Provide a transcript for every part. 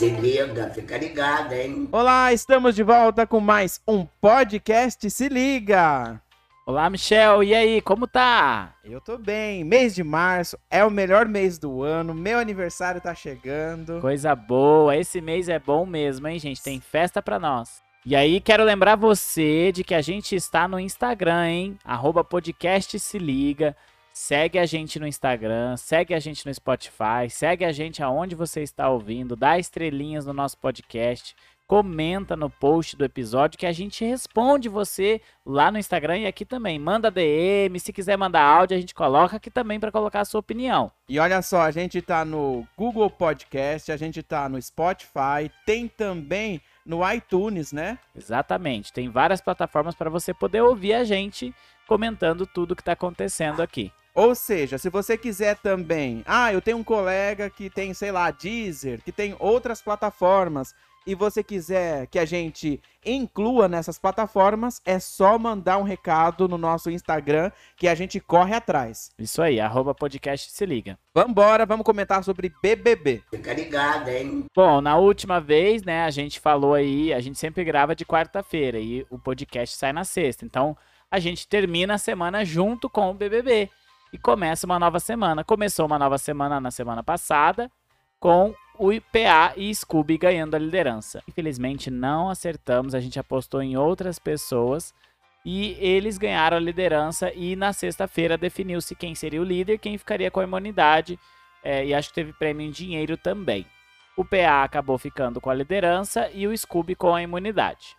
Se liga, fica ligado, hein? Olá, estamos de volta com mais um podcast Se Liga. Olá, Michel. E aí, como tá? Eu tô bem. Mês de março é o melhor mês do ano. Meu aniversário tá chegando. Coisa boa. Esse mês é bom mesmo, hein, gente? Tem festa pra nós. E aí, quero lembrar você de que a gente está no Instagram, hein? Arroba podcast se liga. Segue a gente no Instagram, segue a gente no Spotify, segue a gente aonde você está ouvindo, dá estrelinhas no nosso podcast, comenta no post do episódio que a gente responde você lá no Instagram e aqui também. Manda DM, se quiser mandar áudio, a gente coloca aqui também para colocar a sua opinião. E olha só, a gente tá no Google Podcast, a gente tá no Spotify, tem também no iTunes, né? Exatamente. Tem várias plataformas para você poder ouvir a gente comentando tudo que está acontecendo aqui. Ou seja, se você quiser também, ah, eu tenho um colega que tem, sei lá, Deezer, que tem outras plataformas, e você quiser que a gente inclua nessas plataformas, é só mandar um recado no nosso Instagram que a gente corre atrás. Isso aí, arroba podcast se liga. Vambora, vamos comentar sobre BBB. Fica ligado, hein? Bom, na última vez, né, a gente falou aí, a gente sempre grava de quarta-feira e o podcast sai na sexta. Então, a gente termina a semana junto com o BBB e começa uma nova semana. Começou uma nova semana na semana passada com o IPA e Scooby ganhando a liderança. Infelizmente não acertamos, a gente apostou em outras pessoas e eles ganharam a liderança e na sexta-feira definiu-se quem seria o líder, quem ficaria com a imunidade é, e acho que teve prêmio em dinheiro também. O PA acabou ficando com a liderança e o Scooby com a imunidade.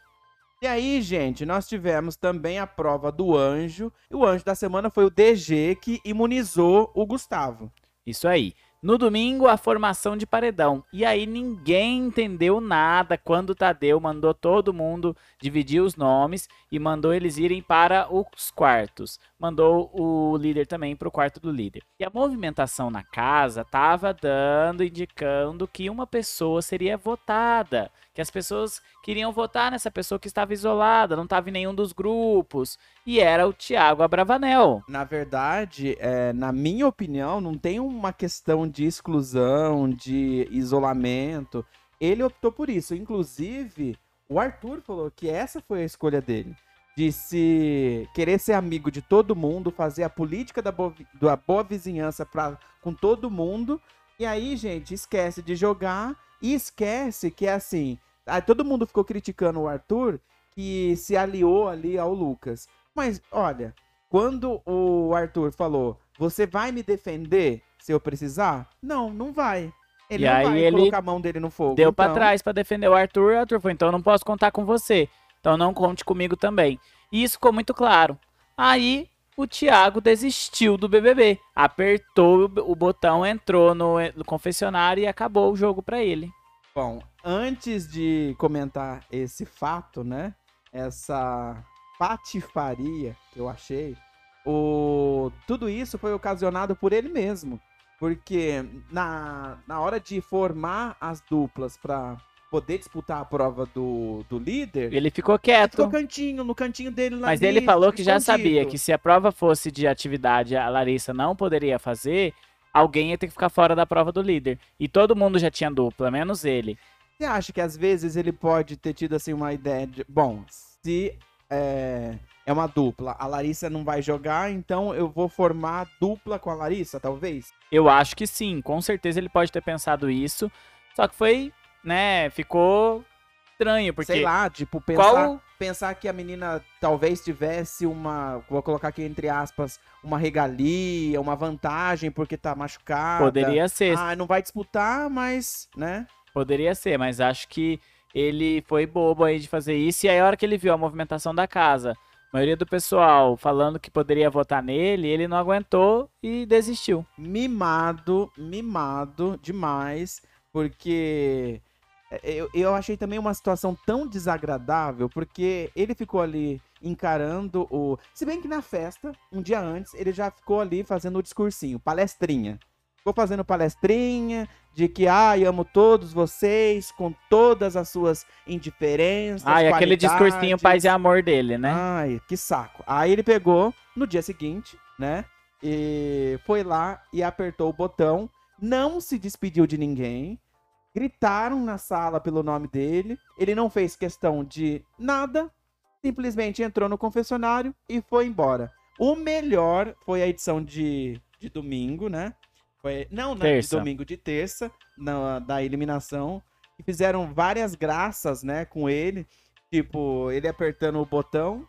E aí, gente, nós tivemos também a prova do anjo. E o anjo da semana foi o DG que imunizou o Gustavo. Isso aí. No domingo, a formação de paredão. E aí ninguém entendeu nada quando o Tadeu mandou todo mundo dividir os nomes e mandou eles irem para os quartos. Mandou o líder também para o quarto do líder. E a movimentação na casa estava dando, indicando que uma pessoa seria votada. Que as pessoas queriam votar nessa pessoa que estava isolada, não estava em nenhum dos grupos. E era o Tiago Abravanel. Na verdade, é, na minha opinião, não tem uma questão de exclusão, de isolamento. Ele optou por isso. Inclusive, o Arthur falou que essa foi a escolha dele. De se querer ser amigo de todo mundo, fazer a política da boa, da boa vizinhança pra, com todo mundo. E aí, gente, esquece de jogar e esquece que é assim. Aí todo mundo ficou criticando o Arthur que se aliou ali ao Lucas. Mas olha, quando o Arthur falou, você vai me defender se eu precisar? Não, não vai. Ele E não aí vai ele colocar a mão dele no fogo. Deu pra então- trás pra defender o Arthur. Arthur falou: então eu não posso contar com você. Então não conte comigo também. E isso ficou muito claro. Aí o Thiago desistiu do BBB. Apertou o botão, entrou no, no confessionário e acabou o jogo pra ele. Bom, antes de comentar esse fato, né? Essa patifaria que eu achei, o... tudo isso foi ocasionado por ele mesmo. Porque na, na hora de formar as duplas pra poder disputar a prova do, do líder, Ele ficou ele quieto. ficou cantinho, no cantinho dele lá. Mas ali, ele falou que já escondido. sabia que se a prova fosse de atividade a Larissa não poderia fazer, alguém ia ter que ficar fora da prova do líder. E todo mundo já tinha dupla, menos ele. Você acha que às vezes ele pode ter tido assim uma ideia de, bom, se é, é uma dupla, a Larissa não vai jogar, então eu vou formar dupla com a Larissa, talvez? Eu acho que sim, com certeza ele pode ter pensado isso. Só que foi, né, ficou estranho, porque Sei lá, tipo, pensar, qual pensar que a menina talvez tivesse uma, vou colocar aqui entre aspas, uma regalia, uma vantagem porque tá machucada. poderia ser, Ah, não vai disputar, mas, né? poderia ser, mas acho que ele foi bobo aí de fazer isso. E aí, a hora que ele viu a movimentação da casa, a maioria do pessoal falando que poderia votar nele, ele não aguentou e desistiu. mimado, mimado demais, porque eu, eu achei também uma situação tão desagradável, porque ele ficou ali encarando o. Se bem que na festa, um dia antes, ele já ficou ali fazendo o discursinho, palestrinha. Ficou fazendo palestrinha de que, ai, amo todos vocês, com todas as suas indiferenças. Ah, e aquele discursinho paz e amor dele, né? Ai, que saco. Aí ele pegou no dia seguinte, né? E foi lá e apertou o botão. Não se despediu de ninguém. Gritaram na sala pelo nome dele. Ele não fez questão de nada, simplesmente entrou no confessionário e foi embora. O melhor foi a edição de, de domingo, né? Foi, não, não, de Terça. domingo, de terça, na, da eliminação. E fizeram várias graças, né, com ele. Tipo, ele apertando o botão.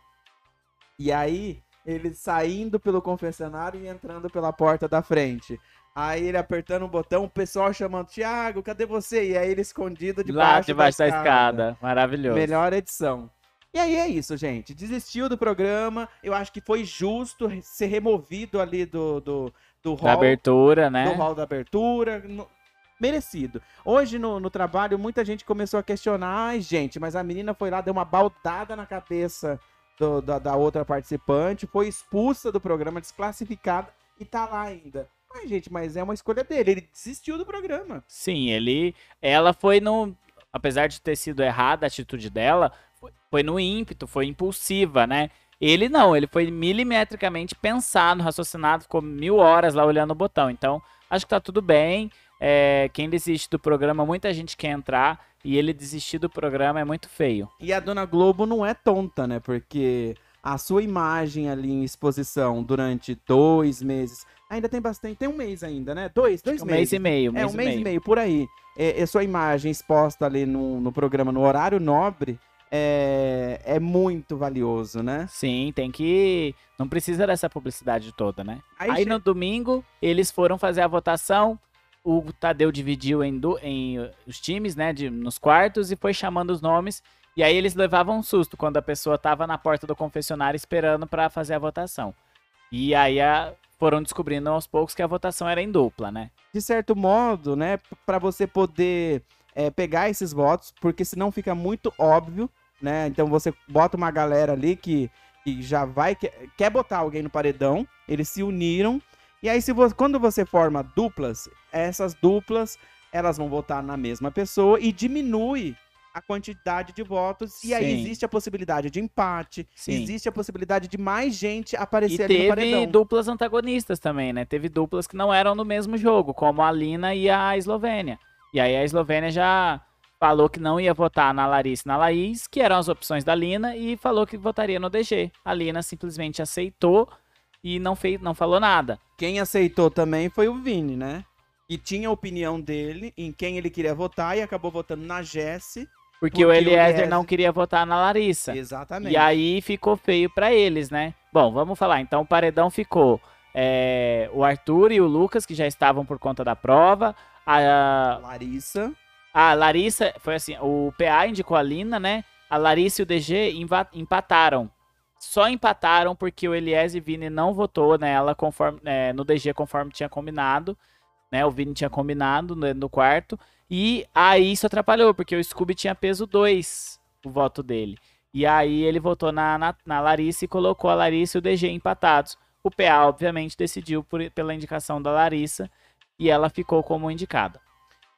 E aí, ele saindo pelo confessionário e entrando pela porta da frente. Aí ele apertando o botão, o pessoal chamando, Thiago, cadê você? E aí ele escondido Lá debaixo, debaixo da escada. escada. Maravilhoso. Melhor edição. E aí é isso, gente. Desistiu do programa. Eu acho que foi justo ser removido ali do, do, do Da hall, abertura, né? do hall da abertura. No- Merecido. Hoje no, no trabalho, muita gente começou a questionar. Ai, gente, mas a menina foi lá, deu uma baldada na cabeça do- da, da outra participante, foi expulsa do programa, desclassificada e tá lá ainda. Ai, gente, mas é uma escolha dele. Ele desistiu do programa. Sim, ele. Ela foi no. Apesar de ter sido errada a atitude dela, foi no ímpeto, foi impulsiva, né? Ele não, ele foi milimetricamente pensado, raciocinado, ficou mil horas lá olhando o botão. Então, acho que tá tudo bem. É, quem desiste do programa, muita gente quer entrar. E ele desistir do programa é muito feio. E a Dona Globo não é tonta, né? Porque a sua imagem ali em exposição durante dois meses. Ainda tem bastante. Tem um mês ainda, né? Dois, dois Um meses. mês e meio, É, mês um mês meio. e meio, por aí. É, é sua imagem exposta ali no, no programa, no horário nobre, é, é muito valioso, né? Sim, tem que. Não precisa dessa publicidade toda, né? Aí, che- no domingo, eles foram fazer a votação. O Tadeu dividiu em, du- em, uh, os times, né, de, nos quartos e foi chamando os nomes. E aí eles levavam um susto quando a pessoa tava na porta do confessionário esperando pra fazer a votação. E aí a- foram descobrindo aos poucos que a votação era em dupla, né? de certo modo, né, para você poder é, pegar esses votos, porque senão fica muito óbvio, né? Então você bota uma galera ali que, que já vai quer botar alguém no paredão, eles se uniram e aí se você, quando você forma duplas, essas duplas elas vão votar na mesma pessoa e diminui a quantidade de votos e aí Sim. existe a possibilidade de empate, Sim. existe a possibilidade de mais gente E aparecer ali no teve paredão. duplas antagonistas também, né? Teve duplas que não eram no mesmo jogo, como a Lina e a Eslovênia. E aí a Eslovênia já falou que não ia votar na Larissa e na Laís, que eram as opções da Lina, e falou que votaria no DG. A Lina simplesmente aceitou e não, fez, não falou nada. Quem aceitou também foi o Vini, né? Que tinha a opinião dele em quem ele queria votar e acabou votando na Jessie. Porque, Porque o Eliezer não queria votar na Larissa. Exatamente. E aí ficou feio pra eles, né? Bom, vamos falar. Então o paredão ficou é, o Arthur e o Lucas, que já estavam por conta da prova. A, Larissa. A Larissa, foi assim, o PA indicou a Lina, né? A Larissa e o DG empataram. Só empataram porque o Elias e Vini não votou nela conforme, é, no DG conforme tinha combinado. Né? O Vini tinha combinado no, no quarto. E aí isso atrapalhou, porque o Scooby tinha peso 2, o voto dele. E aí ele votou na, na, na Larissa e colocou a Larissa e o DG empatados. O PA, obviamente, decidiu por- pela indicação da Larissa e ela ficou como indicada.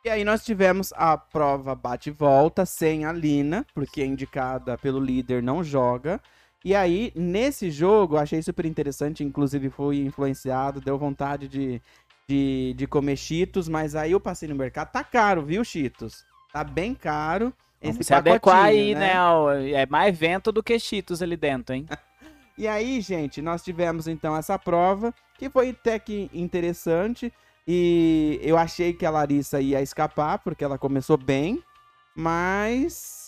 E aí nós tivemos a prova bate e volta sem a Lina, porque a indicada pelo líder não joga. E aí, nesse jogo, eu achei super interessante, inclusive fui influenciado, deu vontade de, de, de comer Cheetos, mas aí eu passei no mercado, tá caro, viu, Cheetos? Tá bem caro. Vamos Esse se adequar aí, né? ó, É mais vento do que Cheetos ali dentro, hein? E aí, gente, nós tivemos então essa prova, que foi até que interessante. E eu achei que a Larissa ia escapar, porque ela começou bem, mas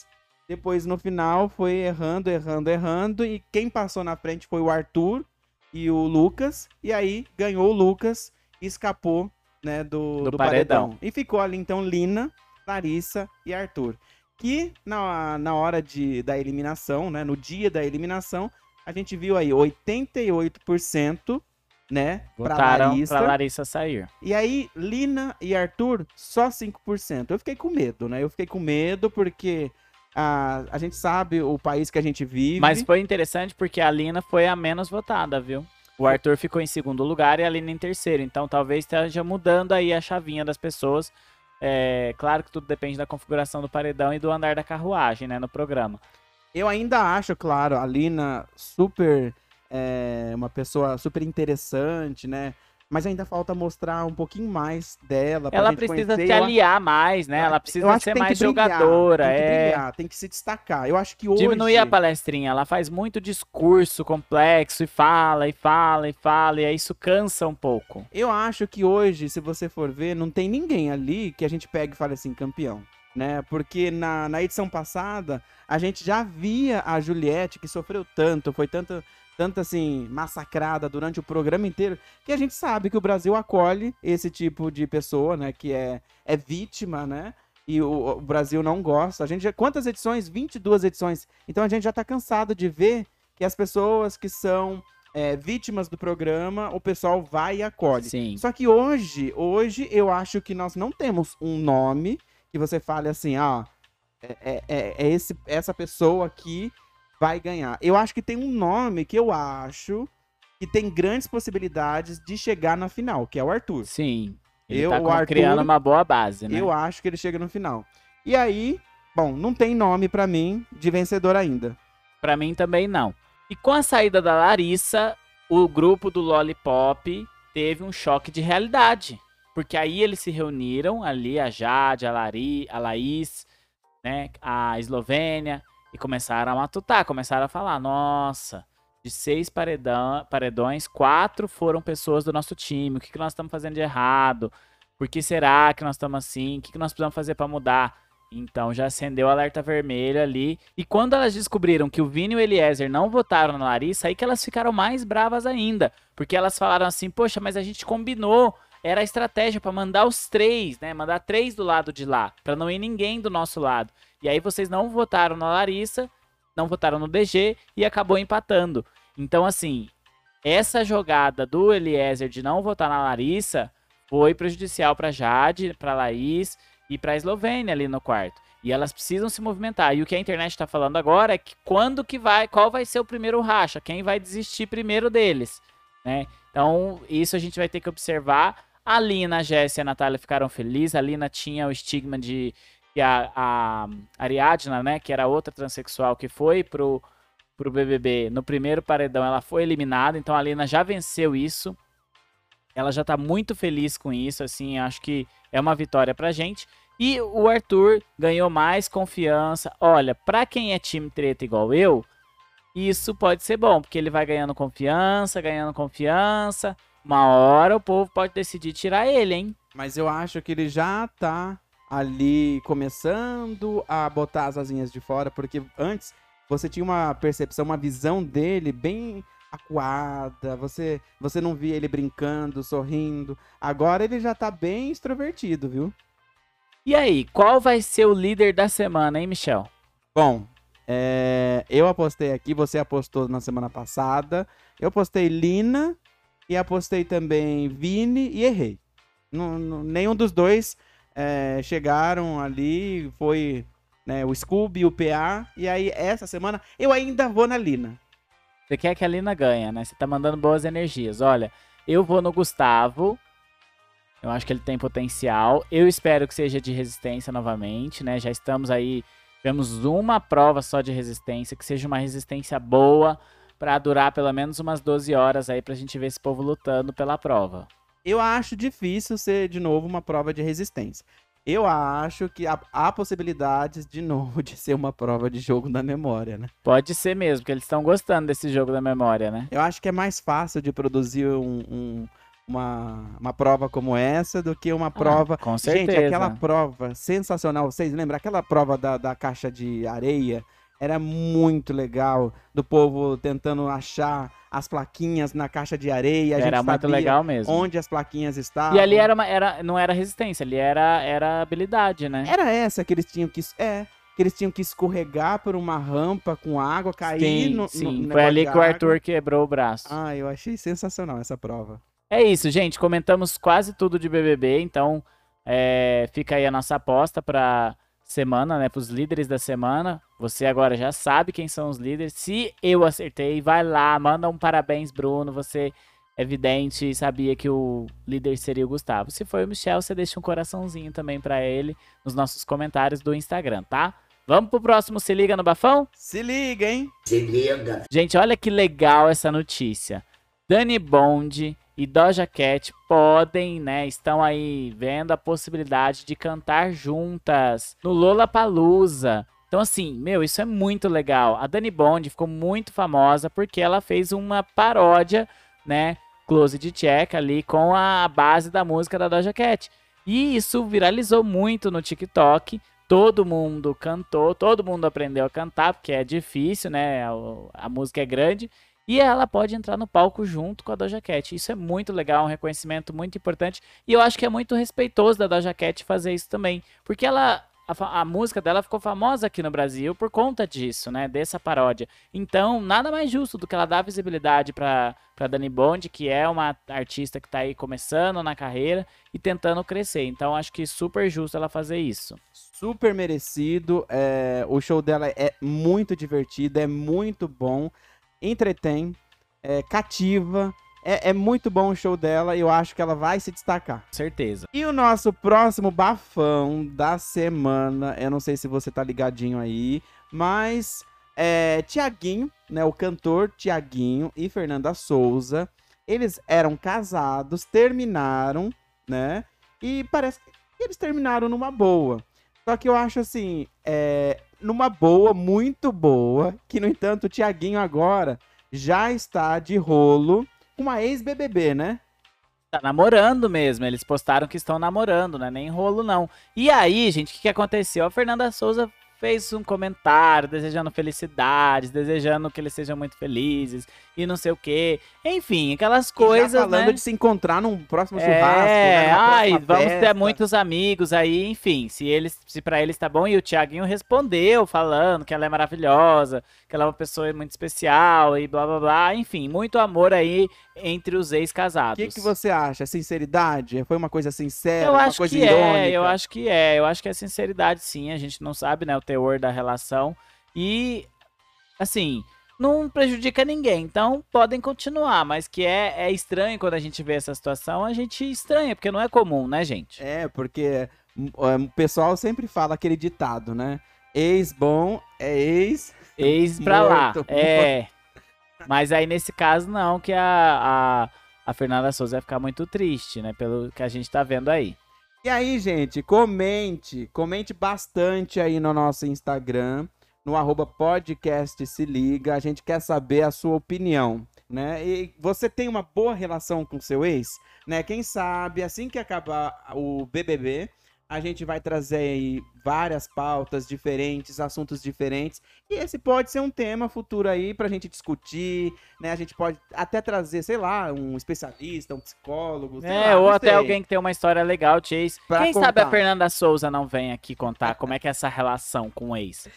depois no final foi errando, errando, errando. E quem passou na frente foi o Arthur e o Lucas. E aí ganhou o Lucas e escapou né, do, Do do paredão. paredão. E ficou ali então Lina, Larissa e Arthur. Que na, na hora de, da eliminação, né, no dia da eliminação, a gente viu aí 88%, né, pra Votaram Larissa. pra Larissa sair. E aí, Lina e Arthur, só 5%. Eu fiquei com medo, né? Eu fiquei com medo porque a, a gente sabe o país que a gente vive. Mas foi interessante porque a Lina foi a menos votada, viu? O Arthur ficou em segundo lugar e a Lina em terceiro. Então talvez esteja mudando aí a chavinha das pessoas. É, claro que tudo depende da configuração do paredão e do andar da carruagem, né? No programa. Eu ainda acho, claro, a Lina super. é, uma pessoa super interessante, né? Mas ainda falta mostrar um pouquinho mais dela. Ela precisa conhecer. se aliar mais, né? Ela precisa ser mais brilhar, jogadora. Tem que é. brilhar, tem que se destacar. Eu acho que hoje. Diminuir a palestrinha, ela faz muito discurso complexo e fala, e fala, e fala, e aí isso cansa um pouco. Eu acho que hoje, se você for ver, não tem ninguém ali que a gente pegue e fale assim, campeão. Né? Porque na, na edição passada, a gente já via a Juliette, que sofreu tanto, foi tanto, tanto assim, massacrada durante o programa inteiro, que a gente sabe que o Brasil acolhe esse tipo de pessoa, né? Que é, é vítima, né? E o, o Brasil não gosta. A gente já, quantas edições? 22 edições. Então a gente já tá cansado de ver que as pessoas que são é, vítimas do programa, o pessoal vai e acolhe. Sim. Só que hoje, hoje eu acho que nós não temos um nome que você fale assim, ó, é, é- é- é esse, essa pessoa aqui vai ganhar. Eu acho que tem um nome que eu acho que tem grandes possibilidades de chegar na final, que é o Arthur. Sim. Ele Eu, tá o Arthur, criando uma boa base, né? Eu acho que ele chega no final. E aí, bom, não tem nome pra mim de vencedor ainda. Pra mim também não. E com a saída da Larissa, o grupo do Lollipop teve um choque de realidade. Porque aí eles se reuniram ali, a Jade, a, Lari, a Laís, né, a Eslovênia, e começaram a matutar, começaram a falar, nossa, de seis paredão, paredões, quatro foram pessoas do nosso time, o que, que nós estamos fazendo de errado? Por que será que nós estamos assim? O que, que nós precisamos fazer para mudar? Então já acendeu o alerta vermelho ali. E quando elas descobriram que o Vini e o Eliezer não votaram na Larissa, aí que elas ficaram mais bravas ainda. Porque elas falaram assim: Poxa, mas a gente combinou. Era a estratégia para mandar os três, né? Mandar três do lado de lá, para não ir ninguém do nosso lado. E aí vocês não votaram na Larissa, não votaram no DG e acabou empatando. Então, assim, essa jogada do Eliezer de não votar na Larissa foi prejudicial para Jade, para Laís e para Eslovênia ali no quarto. E elas precisam se movimentar. E o que a internet está falando agora é que quando que vai, qual vai ser o primeiro racha, quem vai desistir primeiro deles, né? Então, isso a gente vai ter que observar. A Lina, a Jéssica e a Natália ficaram felizes. A Lina tinha o estigma de que a, a Ariadna, né, que era outra transexual que foi pro pro BBB no primeiro paredão, ela foi eliminada. Então a Lina já venceu isso. Ela já tá muito feliz com isso, assim, acho que é uma vitória pra gente. E o Arthur ganhou mais confiança. Olha, pra quem é time treta igual eu, isso pode ser bom, porque ele vai ganhando confiança, ganhando confiança. Uma hora o povo pode decidir tirar ele, hein? Mas eu acho que ele já tá ali começando a botar as asinhas de fora, porque antes você tinha uma percepção, uma visão dele bem acuada, você, você não via ele brincando, sorrindo. Agora ele já tá bem extrovertido, viu? E aí, qual vai ser o líder da semana, hein, Michel? Bom, é, eu apostei aqui, você apostou na semana passada. Eu apostei Lina e apostei também Vini e errei. Não- nenhum dos dois é, chegaram ali, foi né, o Scooby o PA. E aí, essa semana, eu ainda vou na Lina. Você quer que a Lina ganhe, né? Você tá mandando boas energias. Olha, eu vou no Gustavo. Eu acho que ele tem potencial. Eu espero que seja de resistência novamente, né? Já estamos aí. Tivemos uma prova só de resistência, que seja uma resistência boa pra durar pelo menos umas 12 horas aí pra gente ver esse povo lutando pela prova. Eu acho difícil ser de novo uma prova de resistência. Eu acho que há, há possibilidades de novo de ser uma prova de jogo da memória, né? Pode ser mesmo, porque eles estão gostando desse jogo da memória, né? Eu acho que é mais fácil de produzir um- um- uma, uma prova como essa do que uma prova. Ah, com certeza. Gente, aquela prova sensacional. Vocês lembram? Aquela prova da, da caixa de areia era muito legal. Do povo tentando achar as plaquinhas na caixa de areia. A Era gente muito legal mesmo. onde as plaquinhas estavam. E ali era, uma, era não era resistência, ali era, era habilidade, né? Era essa que eles tinham que. É. Que eles tinham que escorregar por uma rampa com água, cair sim, no, no sim. Foi negócio ali que o. Arthur quebrou o braço. Ah, eu achei sensacional essa prova. É isso, gente. Comentamos quase tudo de BBB, então é, fica aí a nossa aposta para semana, né? Para os líderes da semana. Você agora já sabe quem são os líderes. Se eu acertei, vai lá, manda um parabéns, Bruno. Você é evidente sabia que o líder seria o Gustavo. Se foi o Michel, você deixa um coraçãozinho também para ele nos nossos comentários do Instagram, tá? Vamos pro próximo Se Liga no Bafão? Se liga, hein? Se liga. Gente, olha que legal essa notícia. Dani Bond e Doja Cat podem, né, estão aí vendo a possibilidade de cantar juntas no Lollapalooza. Então assim, meu, isso é muito legal. A Dani Bond ficou muito famosa porque ela fez uma paródia, né, Close de Check ali com a base da música da Doja Cat. E isso viralizou muito no TikTok. Todo mundo cantou, todo mundo aprendeu a cantar, porque é difícil, né? A, a música é grande. E ela pode entrar no palco junto com a Doja Cat. Isso é muito legal, um reconhecimento muito importante. E eu acho que é muito respeitoso da Doja Cat fazer isso também. Porque ela. A, a, música dela ficou famosa aqui no Brasil por conta disso, né? Dessa paródia. Então, nada mais justo do que ela dar visibilidade para Dani Bond, que é uma artista que está aí começando na carreira e tentando crescer. Então, acho que super justo ela fazer isso. Super merecido. É, o show dela é muito divertido, é muito bom entretém, é, cativa. É, é, muito bom o show dela e eu acho que ela vai se destacar. Certeza. E o nosso próximo bafão da semana, eu não sei se você tá ligadinho aí, mas é, Tiaguinho, né, o cantor Tiaguinho e Fernanda Souza, eles eram casados, terminaram, né? E parece que eles terminaram numa boa. Só que eu acho assim, é, numa boa, muito boa, que no entanto o Tiaguinho agora já está de rolo com uma ex-BBB, né? Tá namorando mesmo, eles postaram que estão namorando, não é nem rolo não. E aí, gente, o que, que aconteceu? A Fernanda Souza fez um comentário desejando felicidades, desejando que eles sejam muito felizes e não sei o que. Enfim, aquelas coisas. E falando né? de se encontrar num próximo é, churrasco. Né, ai, vamos festa. ter muitos amigos aí, enfim. Se eles, se para eles tá bom. E o Thiaguinho respondeu falando que ela é maravilhosa, que ela é uma pessoa muito especial e blá blá blá. Enfim, muito amor aí entre os ex-casados. O que, que você acha? Sinceridade? Foi uma coisa sincera? Eu acho que irônica? é, eu acho que é. Eu acho que é sinceridade, sim. A gente não sabe, né, o teor da relação. E, assim, não prejudica ninguém. Então podem continuar, mas que é, é estranho quando a gente vê essa situação, a gente estranha, porque não é comum, né, gente? É, porque hum, o pessoal sempre fala aquele ditado, né? Ex bom é ex. Ex pra morto. lá. É. Mas aí nesse caso não, que a, a, a Fernanda Souza vai ficar muito triste, né? Pelo que a gente tá vendo aí. E aí, gente, comente, comente bastante aí no nosso Instagram no arroba podcast se liga. A gente quer saber a sua opinião. Né? E você tem uma boa relação com seu ex, né? Quem sabe assim que acabar o BBB, a gente vai trazer aí várias pautas diferentes, assuntos diferentes. E esse pode ser um tema futuro aí pra gente discutir, né? A gente pode até trazer, sei lá, um especialista, um psicólogo. é, lá, ou até alguém que tem uma história legal, Chase. Pra Quem contar. sabe a Fernanda Souza não vem aqui contar como é que é essa relação com o ex.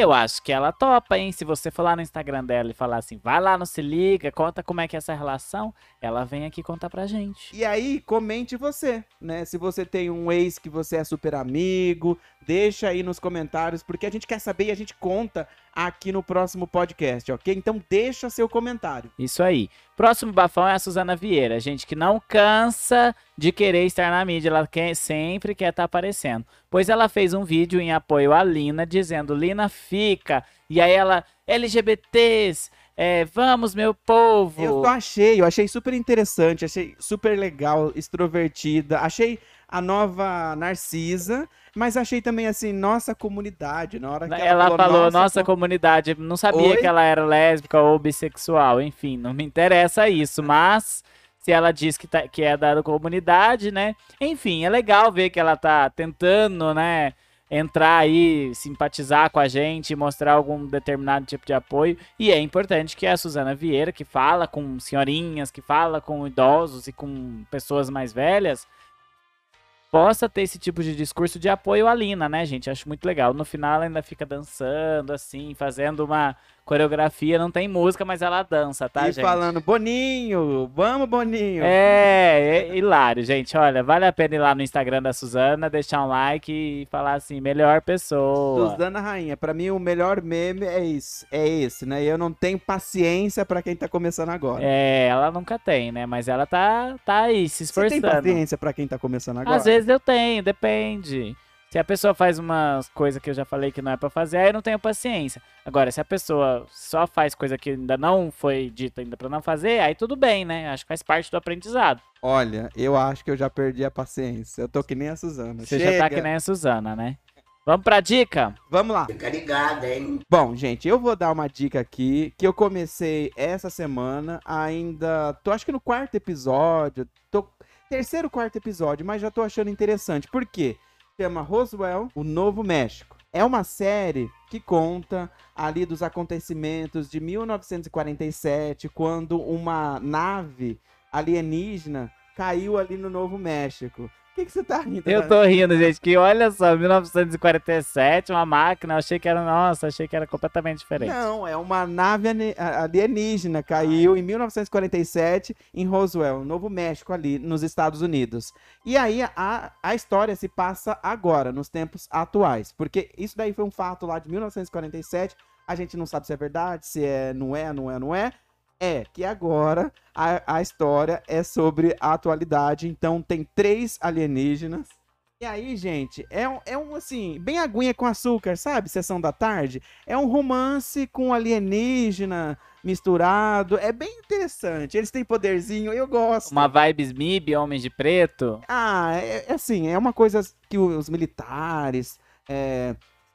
Eu acho que ela topa, hein? Se você lá no Instagram dela e falar assim, vai lá no Se Liga, conta como é que é essa relação, ela vem aqui contar pra gente. E aí, comente você, né? Se você tem um ex que você é super amigo, deixa aí nos comentários, porque a gente quer saber e a gente conta aqui no próximo podcast, ok? Então deixa seu comentário. Isso aí. Próximo bafão é a Suzana Vieira, gente que não cansa de querer estar na mídia, ela quer, sempre quer estar tá aparecendo. Pois ela fez um vídeo em apoio à Lina, dizendo, Lina fica, e aí ela, LGBTs, é, vamos, meu povo. Eu achei, eu achei super interessante, achei super legal, extrovertida, achei a nova Narcisa, mas achei também assim, nossa comunidade, na hora que ela, ela falou, falou nossa, nossa com... comunidade, não sabia Oi? que ela era lésbica ou bissexual, enfim, não me interessa isso, mas se ela diz que, tá, que é da comunidade, né? Enfim, é legal ver que ela tá tentando, né? Entrar aí, simpatizar com a gente, mostrar algum determinado tipo de apoio. E é importante que a Suzana Vieira, que fala com senhorinhas, que fala com idosos e com pessoas mais velhas, possa ter esse tipo de discurso de apoio à Lina, né, gente? Acho muito legal. No final ela ainda fica dançando, assim, fazendo uma coreografia. Não tem música, mas ela dança, tá, e gente? falando, Boninho, vamos, Boninho. É, é hilário, gente. Olha, vale a pena ir lá no Instagram da Suzana, deixar um like e falar assim, melhor pessoa. Suzana Rainha, pra mim o melhor meme é esse, é esse, né? E eu não tenho paciência pra quem tá começando agora. É, ela nunca tem, né? Mas ela tá, tá aí, se Você esforçando. tem paciência pra quem tá começando agora? Às vezes eu tenho, depende. Se a pessoa faz umas coisas que eu já falei que não é pra fazer, aí eu não tenho paciência. Agora, se a pessoa só faz coisa que ainda não foi dita ainda pra não fazer, aí tudo bem, né? Acho que faz parte do aprendizado. Olha, eu acho que eu já perdi a paciência. Eu tô que nem a Suzana. Você Chega. já tá que nem a Suzana, né? Vamos pra dica? Vamos lá. Fica ligado, hein? Bom, gente, eu vou dar uma dica aqui que eu comecei essa semana, ainda tô acho que no quarto episódio, tô terceiro quarto episódio, mas já tô achando interessante. Por quê? Chama Roswell, o Novo México. É uma série que conta ali dos acontecimentos de 1947, quando uma nave alienígena caiu ali no Novo México. Que, que você tá rindo? Eu tô rindo, gente, que olha só, 1947, uma máquina, eu achei que era, nossa, achei que era completamente diferente. Não, é uma nave alienígena caiu em 1947 em Roswell, Novo México, ali nos Estados Unidos. E aí a, a história se passa agora, nos tempos atuais. Porque isso daí foi um fato lá de 1947. A gente não sabe se é verdade, se é, não é, não é, não é. É que agora a, a história é sobre a atualidade. Então tem três alienígenas. E aí, gente, é um, é um assim, bem aguinha com açúcar, sabe? Sessão da tarde. É um romance com alienígena misturado. É bem interessante. Eles têm poderzinho, eu gosto. Uma vibes MIB, Homens de Preto. Ah, é, é assim, é uma coisa que os militares é,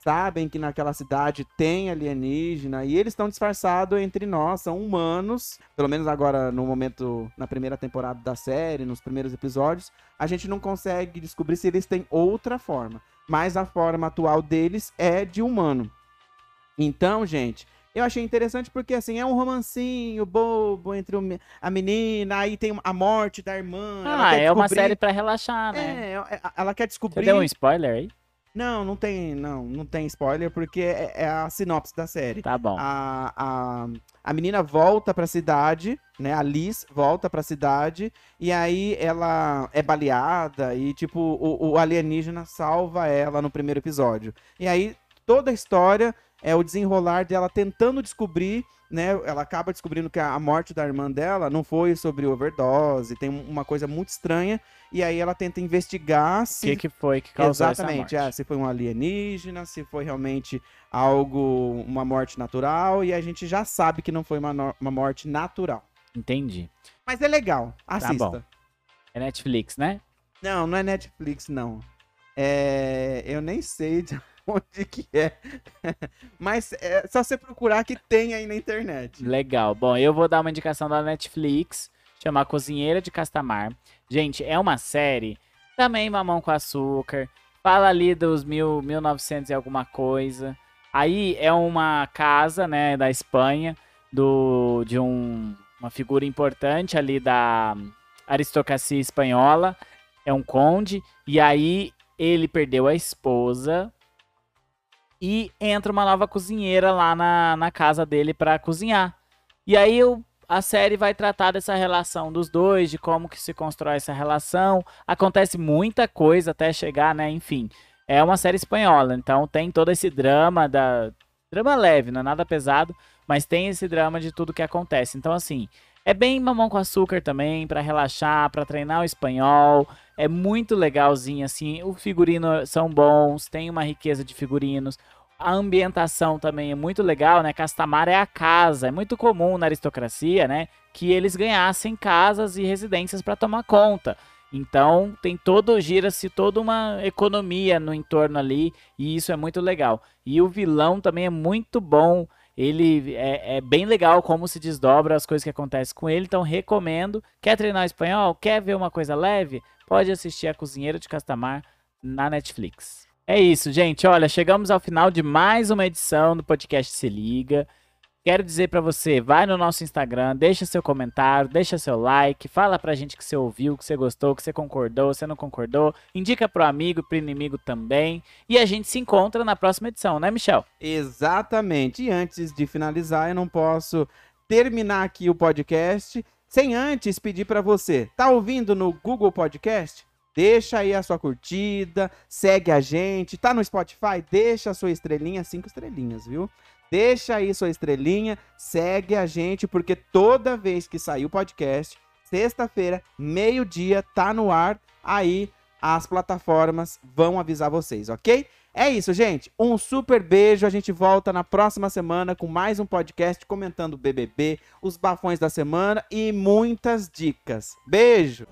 sabem que naquela cidade tem alienígena e eles estão disfarçados entre nós, são humanos. Pelo menos agora, no momento, na primeira temporada da série, nos primeiros episódios, a gente não consegue descobrir se eles têm outra forma. Mas a forma atual deles é de humano. Então, gente, eu achei interessante porque, assim, é um romancinho bobo entre o a menina, aí tem a morte da irmã. Ah, é uma descobrir- série pra relaxar, né? é, é, ela quer Você descobrir. deu um spoiler aí? Não, não tem, não, não tem spoiler porque é, é a sinopse da série. Tá bom. A, a, a menina volta pra cidade, né? A Liz volta pra cidade e aí ela é baleada e tipo o, o alienígena salva ela no primeiro episódio. E aí toda a história é o desenrolar dela tentando descobrir, né? Ela acaba descobrindo que a morte da irmã dela não foi sobre overdose, tem um- uma coisa muito estranha e aí ela tenta investigar O se que, que foi que causou Exatamente, essa ah, se foi um alienígena, se foi realmente algo, uma morte natural, e a gente já sabe que não foi uma, no- uma morte natural. morte? Entendi. Mas é legal, Tá assista. bom. É Netflix, né? não, não é Netflix, não. É, eu nem sei onde que é. Mas é só você procurar que tem aí na internet. Legal. Bom, eu vou dar uma indicação da Netflix, chama Cozinheira de Castamar. Gente, é uma série, também mamão com açúcar, fala ali dos mil, 1900 e alguma coisa. Aí é uma casa, né, da Espanha, do, de um, uma figura importante ali da aristocracia espanhola, é um conde, e aí ele perdeu a esposa e entra uma nova cozinheira lá na, na casa dele pra cozinhar. E aí o- a série vai tratar dessa relação dos dois, de como que se constrói essa relação. Acontece muita coisa até chegar, né? Enfim, é uma série espanhola, então tem todo esse drama da drama leve, não é nada pesado, mas tem esse drama de tudo que acontece. Então assim, é bem mamão com açúcar também pra relaxar, pra treinar o espanhol. É muito legalzinho assim. O figurino são bons, tem uma riqueza de figurinos. A ambientação também é muito legal, né? Castamar é a casa. É muito comum na aristocracia, né? Que eles ganhassem casas e residências para tomar conta. Então tem todo, gira-se toda uma economia no entorno ali, e isso é muito legal. E o vilão também é muito bom. Ele é, é bem legal como se desdobra as coisas que acontecem com ele, então recomendo. Quer treinar espanhol? Quer ver uma coisa leve? Pode assistir a Cozinheira de Castamar na Netflix. É isso, gente. Olha, chegamos ao final de mais uma edição do podcast Se Liga. Quero dizer pra você, vai no nosso Instagram, deixa seu comentário, deixa seu like, fala pra gente que você ouviu, que você gostou, que você concordou, que você não concordou, indica pro amigo, pro inimigo também. E a gente se encontra na próxima edição, né, Michel? Exatamente. E antes de finalizar, eu não posso terminar aqui o podcast sem antes pedir para você. Tá ouvindo no Google Podcast? Deixa aí a sua curtida, segue a gente. Tá no Spotify? Deixa a sua estrelinha, cinco estrelinhas, viu? Deixa aí sua estrelinha, segue a gente, porque toda vez que sair o podcast, sexta-feira, meio-dia, tá no ar, aí as plataformas vão avisar vocês, ok? É isso, gente. Um super beijo. A gente volta na próxima semana com mais um podcast comentando o BBB, os bafões da semana e muitas dicas. Beijo!